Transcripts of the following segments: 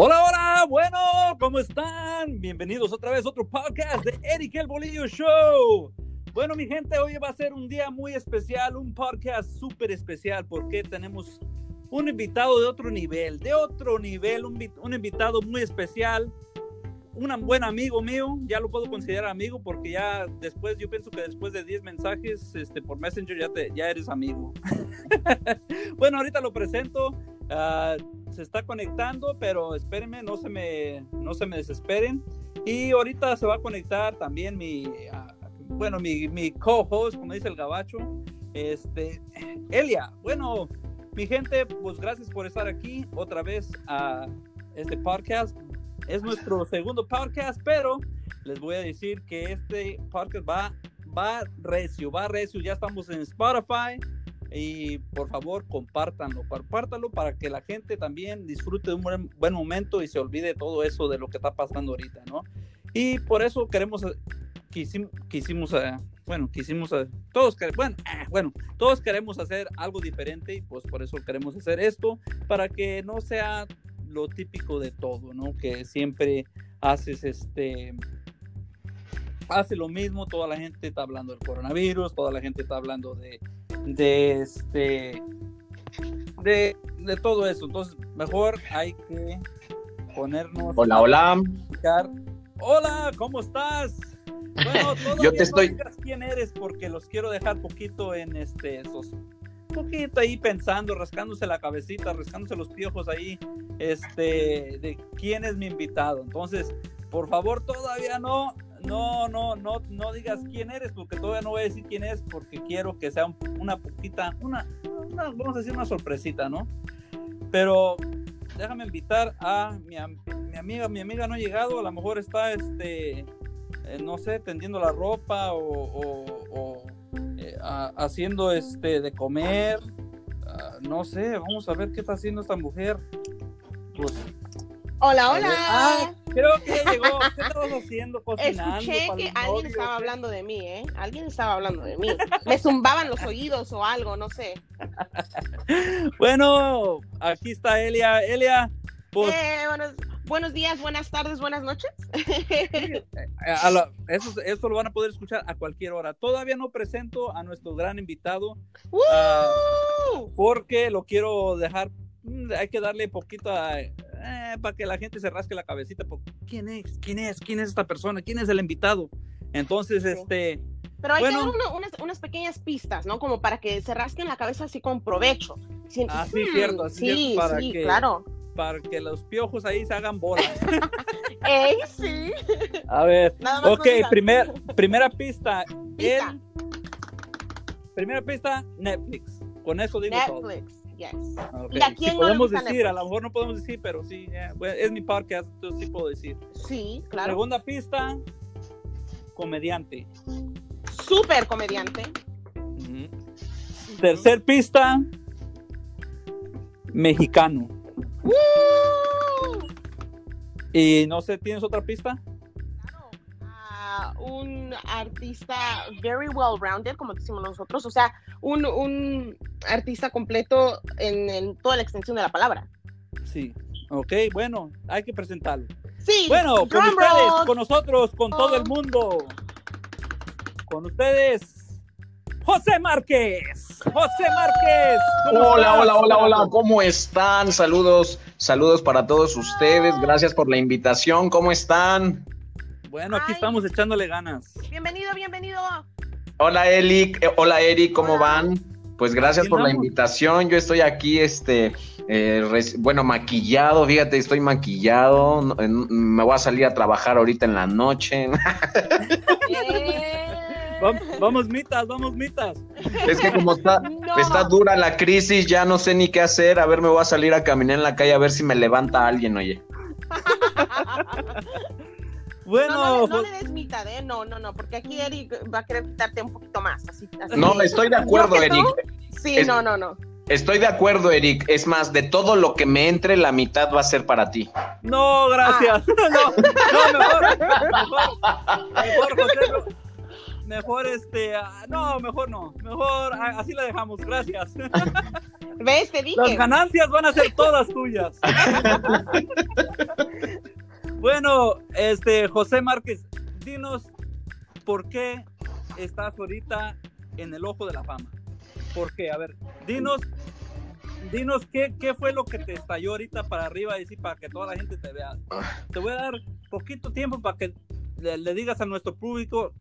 Hola, hola, bueno, ¿cómo están? Bienvenidos otra vez a otro podcast de Eric el Bolillo Show. Bueno, mi gente, hoy va a ser un día muy especial, un podcast súper especial porque tenemos un invitado de otro nivel, de otro nivel, un, un invitado muy especial, un buen amigo mío, ya lo puedo considerar amigo porque ya después, yo pienso que después de 10 mensajes este, por Messenger ya, te, ya eres amigo. bueno, ahorita lo presento. Uh, se está conectando, pero espérenme, no se me, no se me desesperen. Y ahorita se va a conectar también mi, uh, bueno, mi, mi co-host, como dice el gabacho, este, Elia. Bueno, mi gente, pues gracias por estar aquí otra vez a este podcast. Es nuestro segundo podcast, pero les voy a decir que este podcast va, va recio, va recio. Ya estamos en Spotify y por favor compártanlo, compártanlo para que la gente también disfrute de un buen, buen, momento y se olvide todo eso de lo que está pasando ahorita, ¿no? Y por eso queremos, quisimos, quisimos bueno, quisimos, todos, bueno, bueno, todos queremos hacer algo diferente y pues por eso queremos hacer esto, para que no sea lo típico de todo, ¿no? Que siempre haces este hace lo mismo, toda la gente está hablando del coronavirus, toda la gente está hablando de, de este de, de todo eso. Entonces, mejor hay que ponernos Hola, hola. Hola, ¿cómo estás? Bueno, yo te estoy quién eres porque los quiero dejar poquito en este esos poquito ahí pensando, rascándose la cabecita, rascándose los piojos ahí, este, de quién es mi invitado. Entonces, por favor, todavía no, no, no, no, no digas quién eres, porque todavía no voy a decir quién es, porque quiero que sea una poquita, una, vamos a decir una sorpresita, ¿no? Pero déjame invitar a mi, mi, amiga, mi amiga no ha llegado, a lo mejor está, este, eh, no sé, tendiendo la ropa o, eh, haciendo, este, de comer, uh, no sé, vamos a ver qué está haciendo esta mujer. Pues, Hola, hola. Ah, creo que ya llegó. ¿Qué estabas haciendo? Cocinando. Escuché que alguien estaba hablando de mí, ¿eh? Alguien estaba hablando de mí. Me zumbaban los oídos o algo, no sé. bueno, aquí está Elia. Elia, pues. Eh, buenos, buenos, días, buenas tardes, buenas noches. a la, eso, eso, lo van a poder escuchar a cualquier hora. Todavía no presento a nuestro gran invitado. ¡Uh! Uh, porque lo quiero dejar. mm, Hay que darle poquito a eh, para que la gente se rasque la cabecita, porque ¿quién es? ¿Quién es? ¿Quién es esta persona? ¿Quién es el invitado? Entonces, sí. este... Pero hay bueno, que dar uno, unas, unas, pequeñas pistas, ¿no? Como para que se rasquen la cabeza así con provecho. Sientes, ah, sí, hmm, cierto. Así sí, es para sí, que, claro. Para que los piojos ahí se hagan bolas. ¡Ey, sí! A ver, ok, primer, primera pista. Pista. El, primera pista, Netflix. Con eso digo Netflix. todo. Yes. Okay. ¿Y a quién si no podemos decir, a lo mejor no podemos decir, pero sí, yeah, es mi podcast, entonces sí puedo decir. Sí, claro. Segunda pista, comediante. Súper comediante. Uh -huh. Tercer pista, mexicano. ¡Uh! Y no sé, ¿tienes otra pista? Un artista very well rounded, como decimos nosotros, o sea, un, un artista completo en, en, toda la extensión de la palabra. Sí, ok, bueno, hay que presentarlo. Sí, bueno, con drum ustedes, roll. con nosotros, con todo el mundo. Con ustedes, José Márquez. José Márquez. Hola, hola, hola, hola, ¿cómo están? Saludos, saludos para todos ustedes. Gracias por la invitación. ¿Cómo están? Bueno, aquí Ay. estamos echándole ganas. Bienvenido, bienvenido. Hola, Eli. Eh, hola, Eric, ¿cómo Hola. van? Pues gracias por la invitación. Yo estoy aquí, este, eh, res- bueno, maquillado, fíjate, estoy maquillado. No- en- Me voy a salir a trabajar ahorita en la noche. Vamos, mitas, vamos, mitas. Es que como está, No. está dura la crisis, ya no sé ni qué hacer. A ver, me voy a salir a caminar en la calle a ver si me levanta alguien, oye. Bueno, no, no, le- no le des mitad, ¿eh? No, no, no, porque aquí Eric va a querer quitarte un poquito más. Así, así No, estoy de acuerdo. Eric. Sí, Es- no, no, no. Estoy de acuerdo, Eric. Es más, de todo lo que me entre, la mitad va a ser para ti. no, gracias. No, no, mejor, mejor, mejor, José. mejor este, ah, no, mejor no, mejor ah, así la dejamos, gracias. ¿Ves? Te dije. Las ganancias van a ser todas tuyas. bueno, este, José Márquez, dinos por qué estás ahorita en el ojo de la fama. ¿Por qué? A ver, dinos, dinos qué, qué fue lo que te estalló ahorita para arriba y decir para que toda la gente te vea. Te voy a dar poquito tiempo para que le, le digas a nuestro público,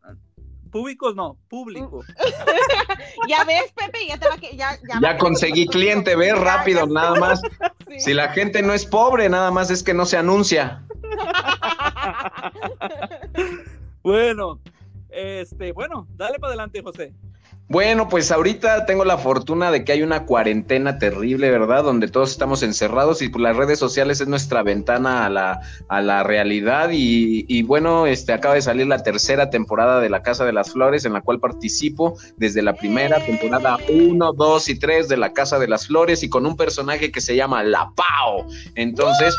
públicos no, público. ya ves, Pepe, ya te va que ya, ya, Ya conseguí cliente, ve Ya, rápido, ya. nada más. Sí. Si la gente no es pobre, nada más es que no se anuncia. Bueno, este, bueno, dale para adelante, José. Bueno, pues ahorita tengo la fortuna de que hay una cuarentena terrible, ¿verdad? Donde todos estamos encerrados y pues, las redes sociales es nuestra ventana a la, a la realidad y, y bueno, este acaba de salir la tercera temporada de La Casa de las Flores en la cual participo desde la primera temporada 1, 2 y 3 de La Casa de las Flores y con un personaje que se llama La Pao. Entonces,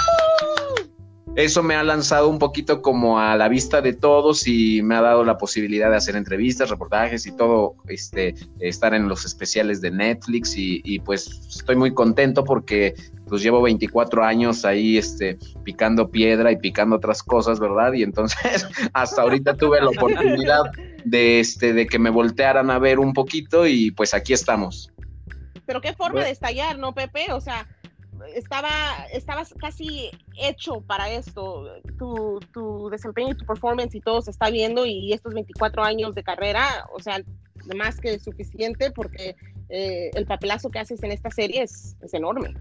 eso me ha lanzado un poquito como a la vista de todos y me ha dado la posibilidad de hacer entrevistas, reportajes y todo, este, estar en los especiales de Netflix y, y, pues estoy muy contento porque pues llevo 24 años ahí este, picando piedra y picando otras cosas, ¿verdad? Y entonces hasta ahorita tuve la oportunidad de, este, de que me voltearan a ver un poquito y pues aquí estamos. Pero qué forma Bueno. de estallar, ¿no, Pepe? O sea, estaba, estabas casi hecho para esto. Tu, tu desempeño y tu performance y todo se está viendo y estos 24 años de carrera, o sea, más que suficiente porque eh, el papelazo que haces en esta serie es, es enorme.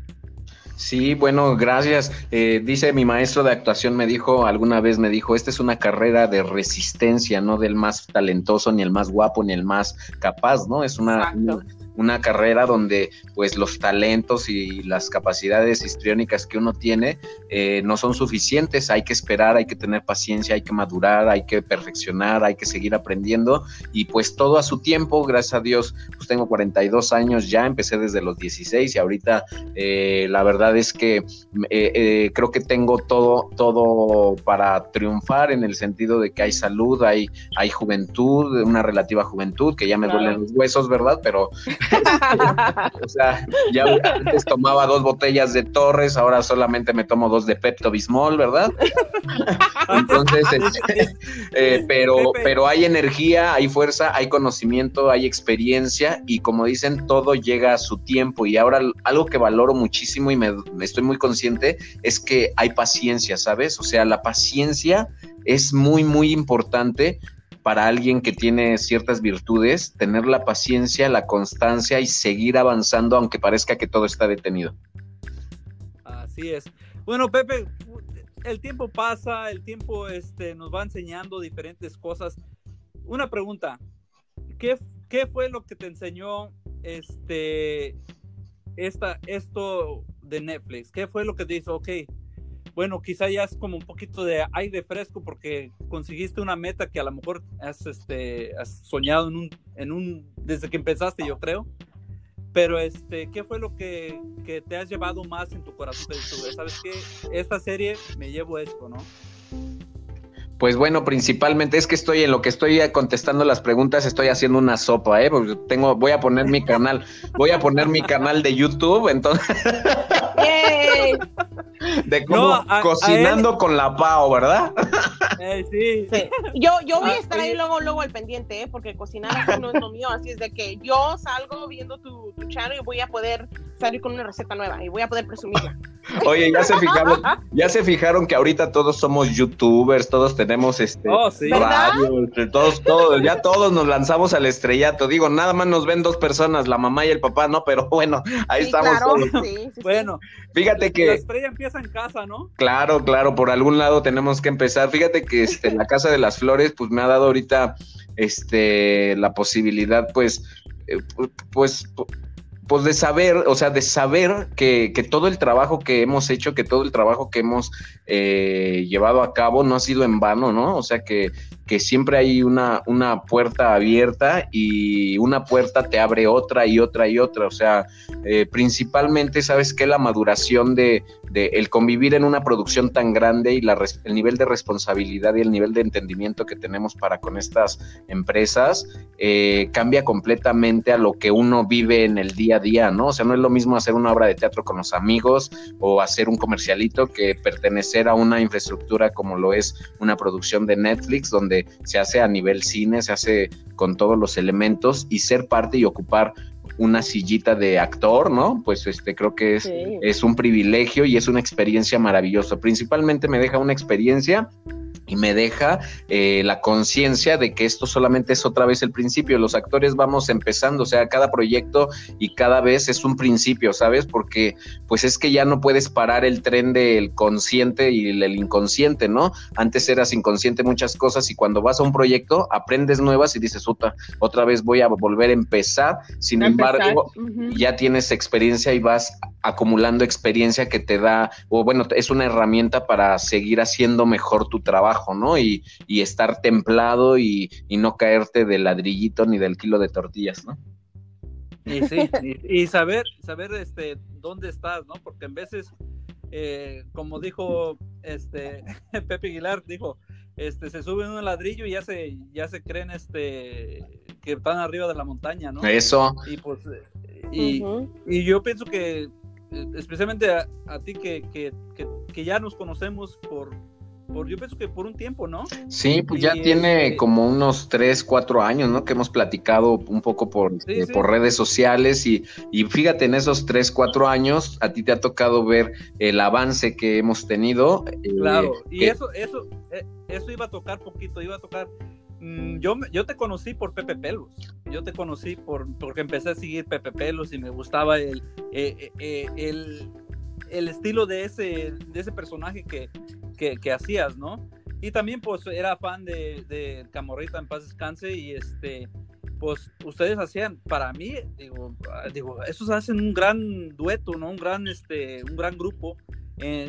Sí, bueno, gracias. Eh, dice mi maestro de actuación, me dijo, alguna vez me dijo, esta es una carrera de resistencia, no del más talentoso, ni el más guapo, ni el más capaz, ¿no? Es una, una carrera donde pues los talentos y las capacidades histriónicas que uno tiene eh, no son suficientes, hay que esperar, hay que tener paciencia, hay que madurar, hay que perfeccionar, hay que seguir aprendiendo y pues todo a su tiempo, gracias a Dios, pues tengo 42 años ya, empecé desde los 16 y ahorita eh, la verdad es que eh, eh, creo que tengo todo, todo para triunfar en el sentido de que hay salud, hay, hay juventud, una relativa juventud, que ya me Claro. duelen los huesos, ¿verdad? Pero, o sea, ya antes tomaba dos botellas de Torres, ahora solamente me tomo dos de Pepto Bismol, ¿verdad? Entonces, este, eh, pero, pero hay energía, hay fuerza, hay conocimiento, hay experiencia y como dicen, todo llega a su tiempo. Y ahora algo que valoro muchísimo y me, me estoy muy consciente es que hay paciencia, ¿sabes? O sea, la paciencia es muy, muy importante para alguien que tiene ciertas virtudes, tener la paciencia, la constancia y seguir avanzando aunque parezca que todo está detenido. Así es. Bueno, Pepe, el tiempo pasa, el tiempo este, nos va enseñando diferentes cosas. Una pregunta, ¿qué, qué fue lo que te enseñó este, esta, esto de Netflix? ¿Qué fue lo que te hizo? Ok, bueno, quizá ya es como un poquito de aire fresco porque conseguiste una meta que a lo mejor has, este, soñado en un, en un, desde que empezaste, yo creo. Pero, este, ¿qué fue lo que, que te has llevado más en tu corazón? ¿Sabes qué? Esta serie me llevo esto, ¿no? Pues bueno, principalmente es que estoy en lo que estoy contestando las preguntas, estoy haciendo una sopa, ¿eh? Porque tengo, voy a poner mi canal, voy a poner mi canal de YouTube, entonces, ¡Yay! de cómo No, a- a cocinando con la Pao, ¿verdad? Eh, sí. Sí. Yo, yo voy Ah, a estar ahí luego, luego al pendiente, ¿eh? porque cocinar así no es lo mío, así es de que yo salgo viendo tu, tu channel y voy a poder salir con una receta nueva y voy a poder presumirla. Oye, ya se fijaron, ya se fijaron que ahorita todos somos youtubers, todos tenemos este Oh, sí. Radio, este, todos, todos, ya todos nos lanzamos al estrellato. Digo, nada más nos ven dos personas, la mamá y el papá, ¿no? Pero bueno, ahí Sí, estamos claro, todos. sí, sí. Bueno, Fíjate la que. estrella empieza en casa, ¿no? Claro, claro, por algún lado tenemos que empezar. Fíjate que este, la Casa de las Flores, pues me ha dado ahorita este, la posibilidad, pues, eh, pu- pues, pu- pues de saber, o sea, de saber que, que todo el trabajo que hemos hecho, que todo el trabajo que hemos eh, llevado a cabo no ha sido en vano, ¿no? O sea, que, que siempre hay una, una puerta abierta y una puerta te abre otra y otra y otra. O sea, eh, principalmente, ¿sabes qué? La maduración de, de el convivir en una producción tan grande y el nivel de responsabilidad y el nivel de entendimiento que tenemos para con estas empresas eh, cambia completamente a lo que uno vive en el día a día, ¿no? O sea, no es lo mismo hacer una obra de teatro con los amigos o hacer un comercialito que pertenecer a una infraestructura como lo es una producción de Netflix, donde se hace a nivel cine, se hace con todos los elementos y ser parte y ocupar una sillita de actor, ¿no? Pues este creo que es, es un privilegio y es una experiencia maravillosa. Principalmente me deja una experiencia y me deja eh, la conciencia de que esto solamente es otra vez el principio. Los actores vamos empezando, o sea, cada proyecto y cada vez es un principio, ¿sabes? Porque pues es que ya no puedes parar el tren del consciente y el inconsciente, ¿no? Antes eras inconsciente muchas cosas y cuando vas a un proyecto aprendes nuevas y dices, otra, otra vez voy a volver a empezar. Sin embargo, ya tienes experiencia y vas acumulando experiencia que te da, o bueno, es una herramienta para seguir haciendo mejor tu trabajo, ¿no? Y, y estar templado y, y, no caerte del ladrillito ni del kilo de tortillas, ¿no? Y sí, y, saber, saber este, dónde estás, ¿no? Porque en veces, eh, como dijo este Pepe Aguilar, dijo, este, se suben un ladrillo y ya se, ya se creen este, que están arriba de la montaña, ¿no? Eso. Y pues, y, y yo pienso que eh, especialmente a, ti que, que, que, ya nos conocemos por, por, yo pienso que por un tiempo, ¿no? Sí, pues ya tiene este como unos 3, 4 años, ¿no? Que hemos platicado un poco por, eh, por redes sociales y, y, fíjate, en esos 3, 4 años a ti te ha tocado ver el avance que hemos tenido. Eh, claro, y eso, eso, eso iba a tocar poquito, iba a tocar Mm, yo, yo te conocí por Pepe Pelos. Yo te conocí por, porque empecé a seguir Pepe Pelos y me gustaba el, eh, eh, eh, el, el, estilo de ese, de ese personaje que, que, hacías, ¿no? Y también pues era fan de, de Camorrita en paz descanse y este, pues ustedes hacían, para mí, digo, digo, esos hacen un gran dueto, ¿no? Un gran, este, un gran grupo.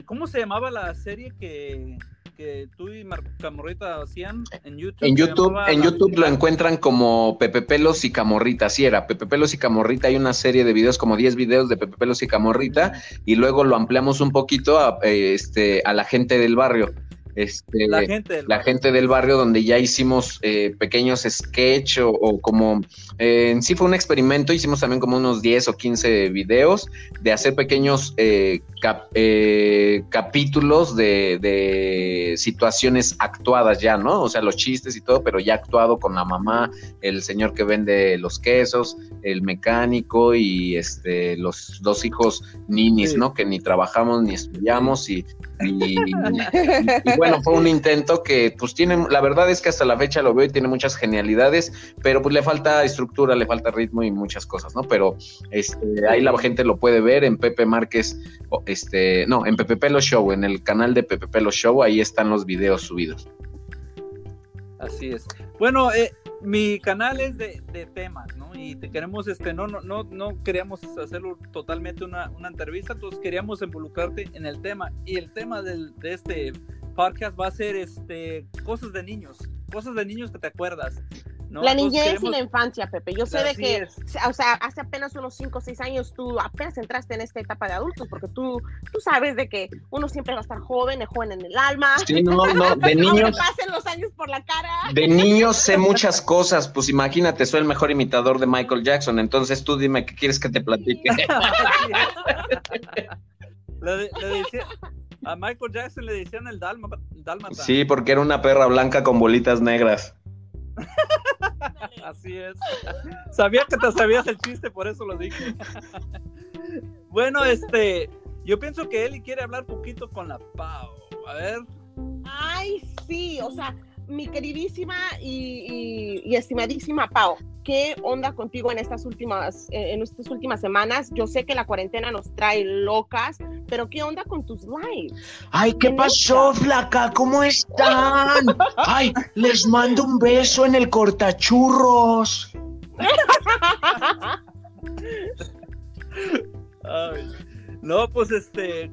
¿Cómo se llamaba la serie que, que tú y Marco Camorrita hacían en YouTube. En YouTube, en YouTube lo encuentran como Pepe Pelos y Camorrita, así era, Pepe Pelos y Camorrita, hay una serie de videos, como 10 videos de Pepe Pelos y Camorrita, y luego lo ampliamos un poquito a, eh, este, a la gente del barrio. Este, la, gente del, la gente del barrio donde ya hicimos eh, pequeños sketch o, como eh, en sí fue un experimento, hicimos también como unos 10 o 15 videos de hacer pequeños eh, capítulos de, situaciones actuadas ya, ¿no? O sea, los chistes y todo, pero ya actuado con la mamá, el señor que vende los quesos, el mecánico y este los dos hijos ninis, ¿no? Que ni trabajamos ni estudiamos y, y, bueno, fue un intento que pues tiene, la verdad es que hasta la fecha lo veo y tiene muchas genialidades, pero pues le falta estructura, le falta ritmo y muchas cosas, ¿no? Pero este, ahí la gente lo puede ver en Pepe Márquez, este, no, en Pepe Pelo Show, en el canal de Pepe Pelo Show, ahí están los videos subidos. Así es. Bueno, eh, mi canal es de, temas, ¿no? Y te queremos, este, no, no, no, no queríamos hacerlo totalmente una, una entrevista, entonces queríamos involucrarte en el tema. Y el tema del, de este podcast va a ser, este, cosas de niños, cosas de niños que te acuerdas la niñez y la infancia, Pepe. Yo sé de que, o sea, hace apenas unos 5 o 6 años tú apenas entraste en esta etapa de adultos, porque tú, tú sabes de que uno siempre va a estar joven, es joven en el alma. Sí, no, no, de niños. pasen los años por la cara. De niños sé muchas cosas, pues imagínate, soy el mejor imitador de Michael Jackson, entonces tú dime qué quieres que te platique. a Michael Jackson le decían el dálmata. Sí, porque era una perra blanca con bolitas negras. Así es. Sabía que te sabías el chiste, por eso lo dije. bueno, este, yo pienso que Eli quiere hablar poquito con la Pau. A ver. Ay, sí, o sea, mi queridísima y, estimadísima Pau, ¿qué onda contigo en estas últimas, en estas últimas semanas? Yo sé que la cuarentena nos trae locas, pero ¿qué onda con tus lives? Ay, ¿qué pasó, flaca? ¿Cómo están? Ay, les mando un beso en el cortachurros. no, pues este,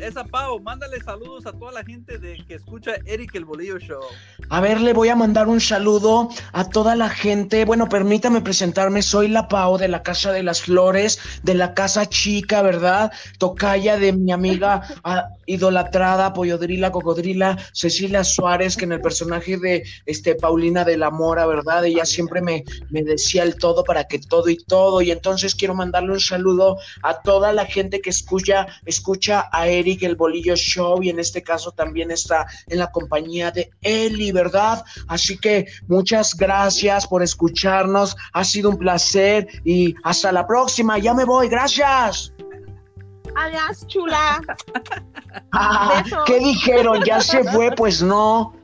esa Pau, mándale saludos a toda la gente de que escucha Eric el Bolillo Show. A ver, le voy a mandar un saludo a toda la gente. Bueno, permítame presentarme. Soy la Pau de la Casa de las Flores, de la Casa Chica, ¿verdad? Tocaya de mi amiga idolatrada, Pollodrila, Cocodrila, Cecilia Suárez, que en el personaje de este Paulina de la Mora, ¿verdad? Ella siempre me, me decía el todo para que todo y todo. Y entonces quiero mandarle un saludo a toda la gente que escucha, escucha a Eric el Bolillo Show y en este caso también está en la compañía de Eli, ¿verdad? Así que muchas gracias por escucharnos, ha sido un placer y hasta la próxima, ya me voy, gracias. Adiós, chula. Ah. ¿Qué dijeron? ¿Ya se fue? Pues no.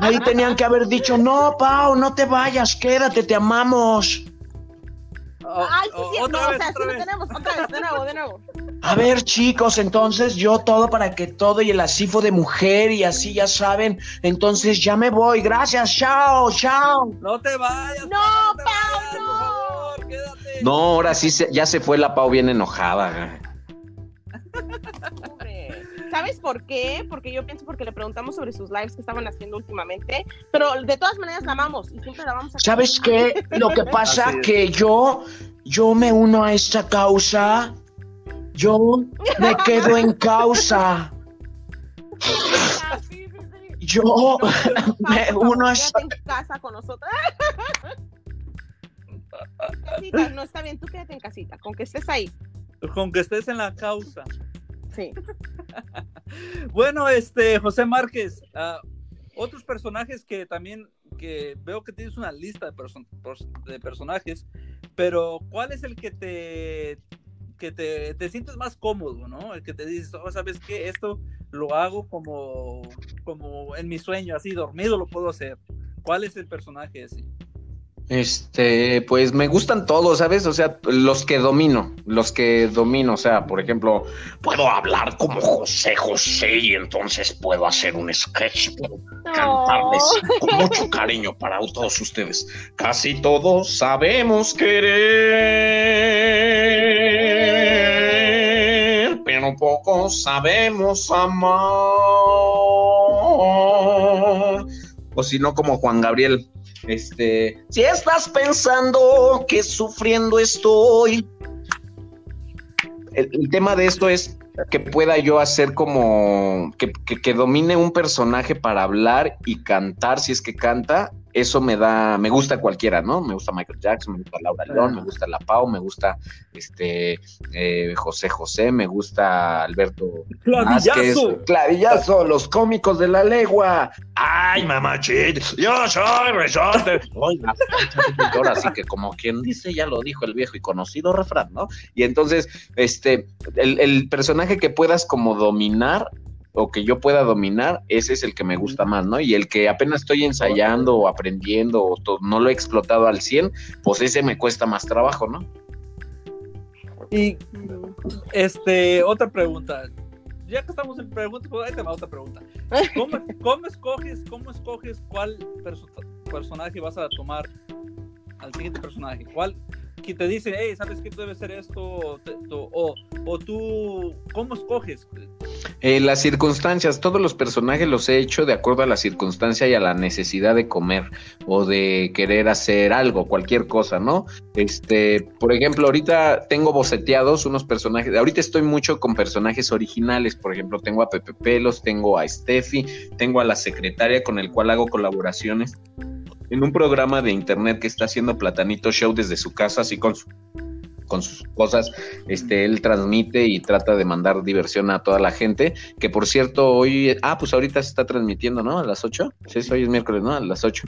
Ahí tenían que haber dicho, no, Pau, no te vayas, quédate, te amamos. Oh, Ay, sí, oh, sí, otra no, vez, o sea, sí otra lo tenemos, otra vez, de nuevo, de nuevo. A ver, chicos, entonces yo todo para que todo y el asifo de mujer y así ya saben. Entonces ya me voy. Gracias. Chao, chao. No te vayas. No, Pau, no. Por favor, quédate. No, ahora sí se- ya se fue la Pau bien enojada. ¿Sabes por qué? Porque yo pienso porque le preguntamos sobre sus lives que estaban haciendo últimamente, pero de todas maneras la amamos y siempre la vamos a ¿Sabes qué? Lo que pasa es. que yo, yo me uno a esta causa. Yo me quedo en causa. Yo me uno a en casa con nosotros. Casita, no está bien, tú quédate en casita, con que estés ahí. Con que estés en la causa. Sí. Bueno, este, José Márquez, ah, otros personajes que también, que veo que tienes una lista de personajes, pero ¿cuál es el que te, que te, te sientes más cómodo, no? El que te dices, oh, ¿sabes qué? Esto lo hago como, como en mi sueño, así dormido lo puedo hacer. ¿Cuál es el personaje ese? Este, pues me gustan todos, ¿sabes? O sea, los que domino, los que domino, o sea, por ejemplo, Puedo hablar como José José y entonces puedo hacer un sketch, puedo cantarles con mucho cariño para todos ustedes. Casi todos sabemos querer, pero pocos sabemos amar. o si no como Juan Gabriel, este, si estás pensando que sufriendo estoy. El, el tema de esto es que pueda yo hacer como que, que, que domine un personaje para hablar y cantar si es que canta. Eso me da, me gusta cualquiera, ¿no? Me gusta Michael Jackson, me gusta Laura León, me gusta La Pau, me gusta este eh, José José, me gusta Alberto ¡Clavillazo! Clavillazo, los cómicos de la legua. Ay, mamachita, yo soy resorte. Ahora sí que como quien dice, ya lo dijo el viejo y conocido refrán, ¿no? Y entonces, este, el, el personaje que puedas como dominar o que yo pueda dominar, ese es el que me gusta más, ¿no? Y el que apenas estoy ensayando o aprendiendo o no lo he explotado al 100, pues ese me cuesta más trabajo, ¿no? Y este, otra pregunta. Ya que estamos en preguntas, pues ahí te va otra pregunta. ¿Cómo, cómo escoges, cómo escoges cuál perso- personaje vas a tomar al siguiente personaje? ¿Cuál que te dice, hey, sabes que tú debes ser esto? O, o, o tú, ¿cómo escoges? Eh, las circunstancias, todos los personajes los he hecho de acuerdo a la circunstancia y a la necesidad de comer o de querer hacer algo, cualquier cosa, ¿no? Este, por ejemplo, ahorita tengo boceteados unos personajes, ahorita estoy mucho con personajes originales, por ejemplo, tengo a Pepe Pelos, tengo a Steffi, tengo a la secretaria con el cual hago colaboraciones en un programa de internet que está haciendo Platanito Show desde su casa, así con su con sus cosas, este, él transmite y trata de mandar diversión a toda la gente, que por cierto, hoy, ah, pues ahorita se está transmitiendo, ¿no? A las 8, sí, hoy es miércoles, ¿no? A las 8.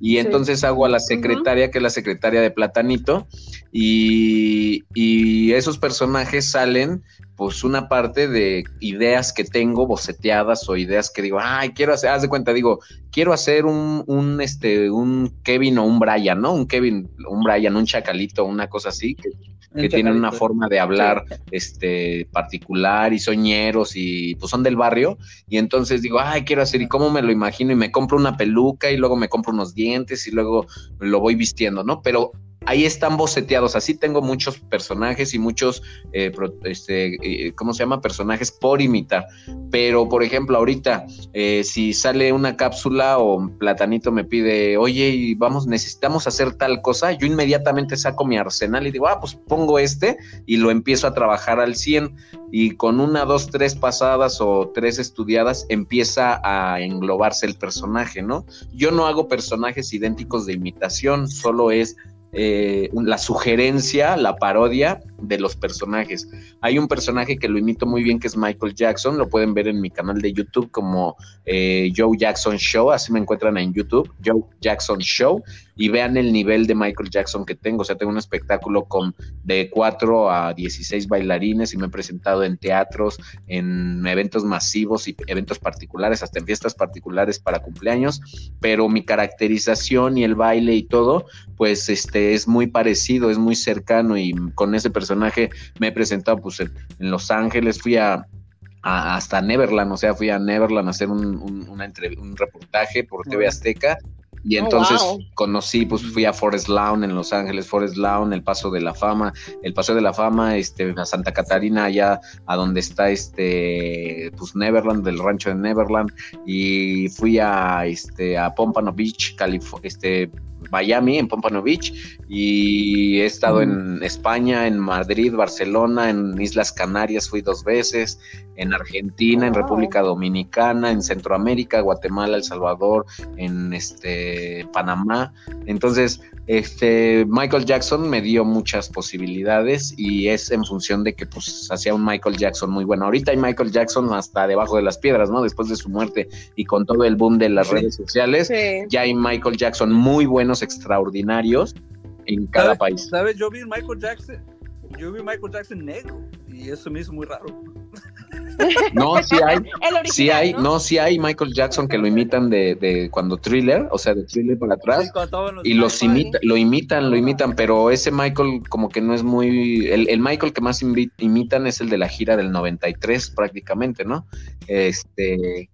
Y entonces hago a la secretaria, que es la secretaria de Platanito, y, y esos personajes salen, pues una parte de ideas que tengo boceteadas o ideas que digo, ay, quiero hacer, haz de cuenta, digo, quiero hacer un, un, este, un Kevin o un Brian, ¿no? Un Kevin, un Brian, un chacalito, una cosa así, que, que tienen una forma de hablar este particular y soñeros y pues son del barrio. Y entonces digo, ay, quiero hacer y cómo me lo imagino y me compro una peluca y luego me compro unos dientes y luego lo voy vistiendo, ¿no? Pero ahí están boceteados. Así tengo muchos personajes y muchos, eh, este, eh, ¿cómo se llama? Personajes por imitar. Pero, por ejemplo, ahorita, eh, si sale una cápsula o Platanito me pide, oye, vamos, necesitamos hacer tal cosa, yo inmediatamente saco mi arsenal y digo, ah, pues pongo este y lo empiezo a trabajar al 100 y con una, dos, tres pasadas o tres estudiadas empieza a englobarse el personaje, ¿no? Yo no hago personajes idénticos de imitación, solo es eh, la sugerencia, la parodia de los personajes. Hay un personaje que lo imito muy bien que es Michael Jackson, lo pueden ver en mi canal de YouTube como eh, Joe Jackson Show, así me encuentran en YouTube, Joe Jackson Show, y vean el nivel de Michael Jackson que tengo, o sea, tengo un espectáculo con de 4 a 16 bailarines y me he presentado en teatros, en eventos masivos y eventos particulares, hasta en fiestas particulares para cumpleaños, pero mi caracterización y el baile y todo, pues este es muy parecido, es muy cercano y con ese personaje me he presentado pues en, Los Ángeles, fui a, hasta Neverland, o sea, fui a Neverland a hacer un, un reportaje por TV Azteca y oh, entonces conocí, pues fui a Forest Lawn en Los Ángeles, Forest Lawn, el Paso de la Fama, el Paso de la Fama, este, a Santa Catarina, allá a donde está este, pues Neverland, del rancho de Neverland, y fui a, este, a Pompano Beach, California, este, Miami, en Pompano Beach, y he estado en España, en Madrid, Barcelona, en Islas Canarias fui dos veces, en Argentina, en República Dominicana, en Centroamérica, Guatemala, El Salvador, en este Panamá. Entonces, este Michael Jackson me dio muchas posibilidades y es en función de que pues hacía un Michael Jackson muy bueno. Ahorita hay Michael Jackson hasta debajo de las piedras, ¿no? Después de su muerte y con todo el boom de las redes sociales, ya hay Michael Jackson muy buenos, extraordinarios en cada país. ¿Sabes? Yo vi Michael Jackson, yo vi Michael Jackson negro y eso me hizo muy raro. No, sí hay. sí hay, ¿no? sí hay Michael Jackson que lo imitan de, de cuando thriller, o sea, de thriller para atrás. y los imita, lo imitan, lo imitan, pero ese Michael como que no es muy. El, el Michael que más imitan es el de la gira del 93, prácticamente, ¿no? Este.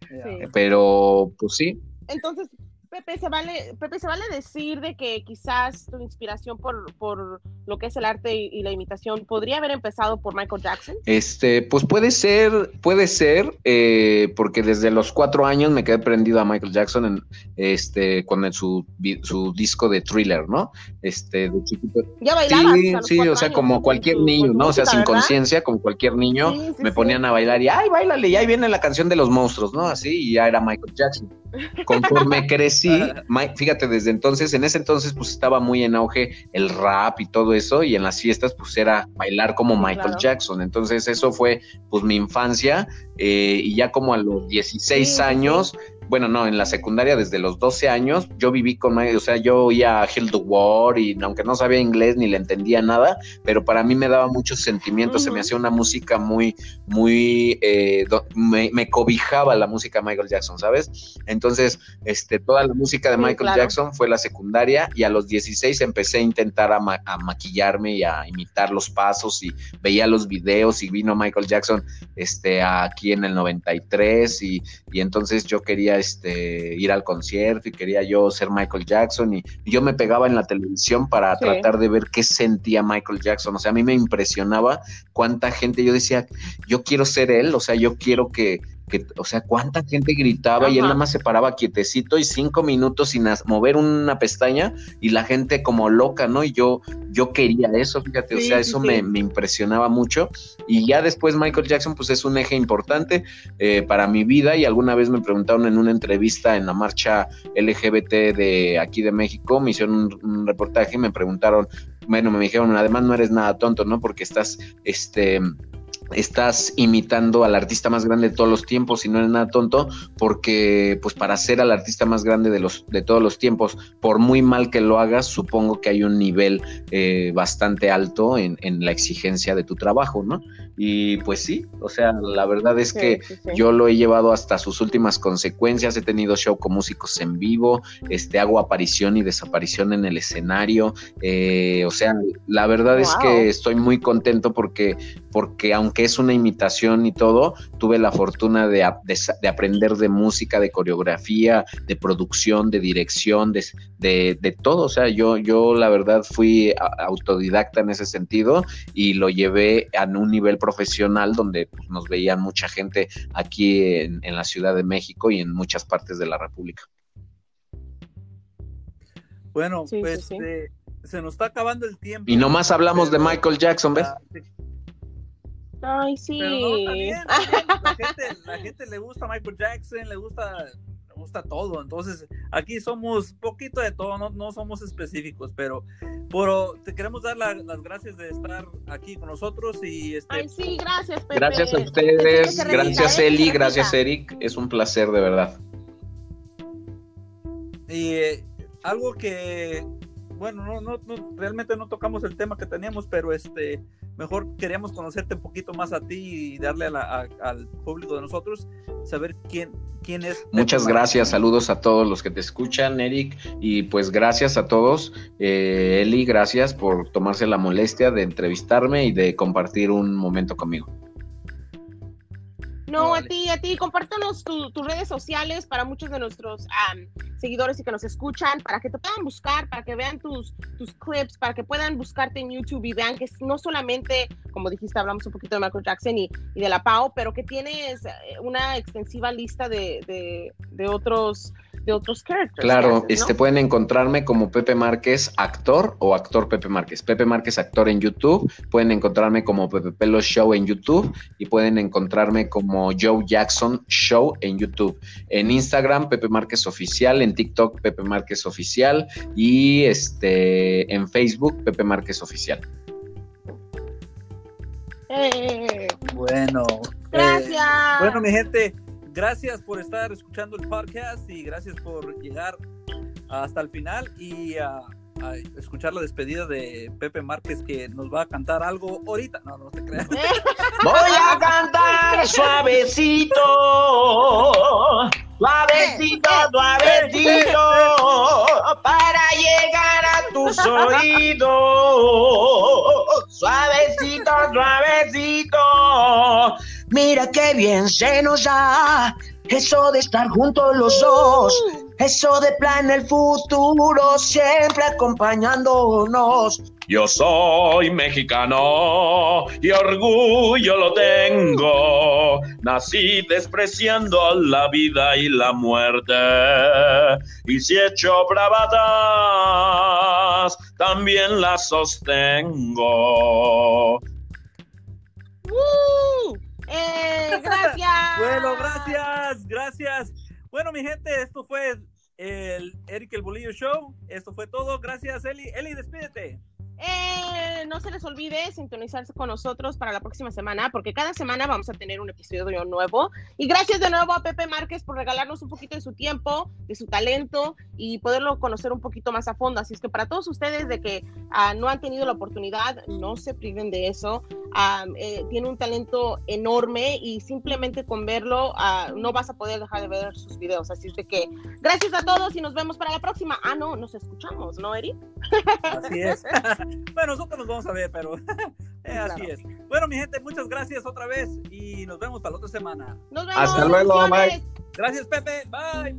Pero, pues sí. Entonces, Pepe, se vale, Pepe, se vale decir de que quizás tu inspiración por, por lo que es el arte y, la imitación podría haber empezado por Michael Jackson. Este, pues puede ser, puede ser, eh, porque desde los cuatro años me quedé prendido a Michael Jackson en, este, con su, su disco de Thriller, ¿no? Este, de chiquito. Ya bailabas. Sí, sí, o sea, como cualquier niño, ¿no? O sea, sin conciencia, como cualquier niño, me ponían a bailar y, ay, bailale, y ahí viene la canción de los monstruos, ¿no? Así, y ya era Michael Jackson. Conforme crecí, fíjate, desde entonces, en ese entonces pues estaba muy en auge el rap y todo eso, y en las fiestas pues era bailar como Michael Jackson. Entonces eso fue pues mi infancia, eh, y ya como a los 16 años bueno, no, en la secundaria desde los 12 años, yo viví con, o sea, yo oía a Hill the War y aunque no sabía inglés ni le entendía nada, pero para mí me daba muchos sentimientos, se me hacía una música muy, muy, eh, me, cobijaba la música de Michael Jackson, ¿sabes? Entonces, este, toda la música de Michael Jackson fue la secundaria y a los 16 empecé a intentar a, maquillarme y a imitar los pasos y veía los videos y vino Michael Jackson este, aquí en el 93 y, y entonces yo quería este, ir al concierto y quería yo ser Michael Jackson y, yo me pegaba en la televisión para tratar de ver qué sentía Michael Jackson. O sea, a mí me impresionaba cuánta gente, yo decía, yo quiero ser él, o sea, yo quiero que, que, o sea, cuánta gente gritaba y él nada más se paraba quietecito y cinco minutos sin mover una pestaña y la gente como loca, ¿no? Y yo, yo quería eso, fíjate, o sea, eso Me, impresionaba mucho. Y ya después Michael Jackson, pues es un eje importante eh, para mi vida y alguna vez me preguntaron en una entrevista en la marcha LGBT de aquí de México, me hicieron un, un reportaje y me preguntaron, bueno, me dijeron, además no eres nada tonto, ¿no? Porque estás, este estás imitando al artista más grande de todos los tiempos y no eres nada tonto porque pues para ser al artista más grande de los de todos los tiempos por muy mal que lo hagas supongo que hay un nivel eh, bastante alto en, en, la exigencia de tu trabajo no y pues sí, o sea, la verdad es que yo lo he llevado hasta sus últimas consecuencias, he tenido show con músicos en vivo, este, hago aparición y desaparición en el escenario, eh, o sea, la verdad es que estoy muy contento porque, porque aunque es una imitación y todo, tuve la fortuna de, de, aprender de música, de coreografía, de producción, de dirección, de, de, todo, o sea, yo, yo la verdad fui autodidacta en ese sentido y lo llevé a un nivel profesional donde pues, nos veían mucha gente aquí en, la Ciudad de México y en muchas partes de la República. Bueno, pues eh, se nos está acabando el tiempo. Y nomás hablamos de Michael Jackson, ¿ves? Ay, sí. La, gente, la gente le gusta Michael Jackson, le gusta gusta todo. Entonces, aquí somos poquito de todo, no, no somos específicos, pero, pero te queremos dar las gracias de estar aquí con nosotros y este... Ay, sí, gracias, Pepe. Gracias a ustedes, gracias Eli, gracias Eric, es un placer de verdad. Y eh, algo que, bueno, no, no, no, realmente no tocamos el tema que teníamos, pero este, mejor queríamos conocerte un poquito más a ti y darle al público de nosotros, saber quién, quién es. Muchas gracias, saludos a todos los que te escuchan, Eric, y pues gracias a todos. Eh, Eli, gracias por tomarse la molestia de entrevistarme y de compartir un momento conmigo. No, a ti, a ti, compártanos tus redes sociales para muchos de nuestros seguidores y que nos escuchan, para que te puedan buscar, para que vean tus, tus clips, para que puedan buscarte en YouTube y vean que no solamente, como dijiste, hablamos un poquito de Michael Jackson y, de la PAO, pero que tienes eh, una extensiva lista de, de, de otros de otros characters. Claro, este pueden encontrarme como Pepe Márquez actor o actor Pepe Márquez. Pepe Márquez actor en YouTube, pueden encontrarme como Pepe Pelo Show en YouTube y pueden encontrarme como Joe Jackson Show en YouTube. En Instagram Pepe Márquez oficial, en TikTok Pepe Márquez oficial y este en Facebook Pepe Márquez oficial. Eh. Bueno, gracias. bueno, mi gente, gracias por estar escuchando el podcast y gracias por llegar hasta el final y a, escuchar la despedida de Pepe Márquez que nos va a cantar algo ahorita. No, no te creas. Voy a cantar suavecito, suavecito, suavecito, para llegar a tus oídos. Suavecito, suavecito Mira qué bien se nos da eso de estar juntos los dos, eso de plan el futuro siempre acompañándonos. Yo soy mexicano y orgullo lo tengo. Nací despreciando la vida y la muerte. Y si hecho bravatas, también las sostengo. ¡Eh! ¡Gracias! bueno, gracias, gracias. Bueno, mi gente, esto fue el Eric el Bolillo Show. Esto fue todo. Gracias, Eli. Eli, despídete. Eh, no se les olvide sintonizarse con nosotros para la próxima semana, porque cada semana vamos a tener un episodio nuevo. Y gracias de nuevo a Pepe Márquez por regalarnos un poquito de su tiempo, de su talento y poderlo conocer un poquito más a fondo. Así es que para todos ustedes de que ah, no han tenido la oportunidad, no se priven de eso. Ah, eh, tiene un talento enorme y simplemente con verlo ah, no vas a poder dejar de ver sus videos. Así es de que gracias a todos y nos vemos para la próxima. Ah, no, nos escuchamos, ¿no, Eri? Así es. bueno, nosotros nos vamos a ver, pero eh, así es. Bueno, mi gente, muchas gracias otra vez y nos vemos para la otra semana. Nos vemos. Hasta luego, Mike. Gracias, Pepe. Bye.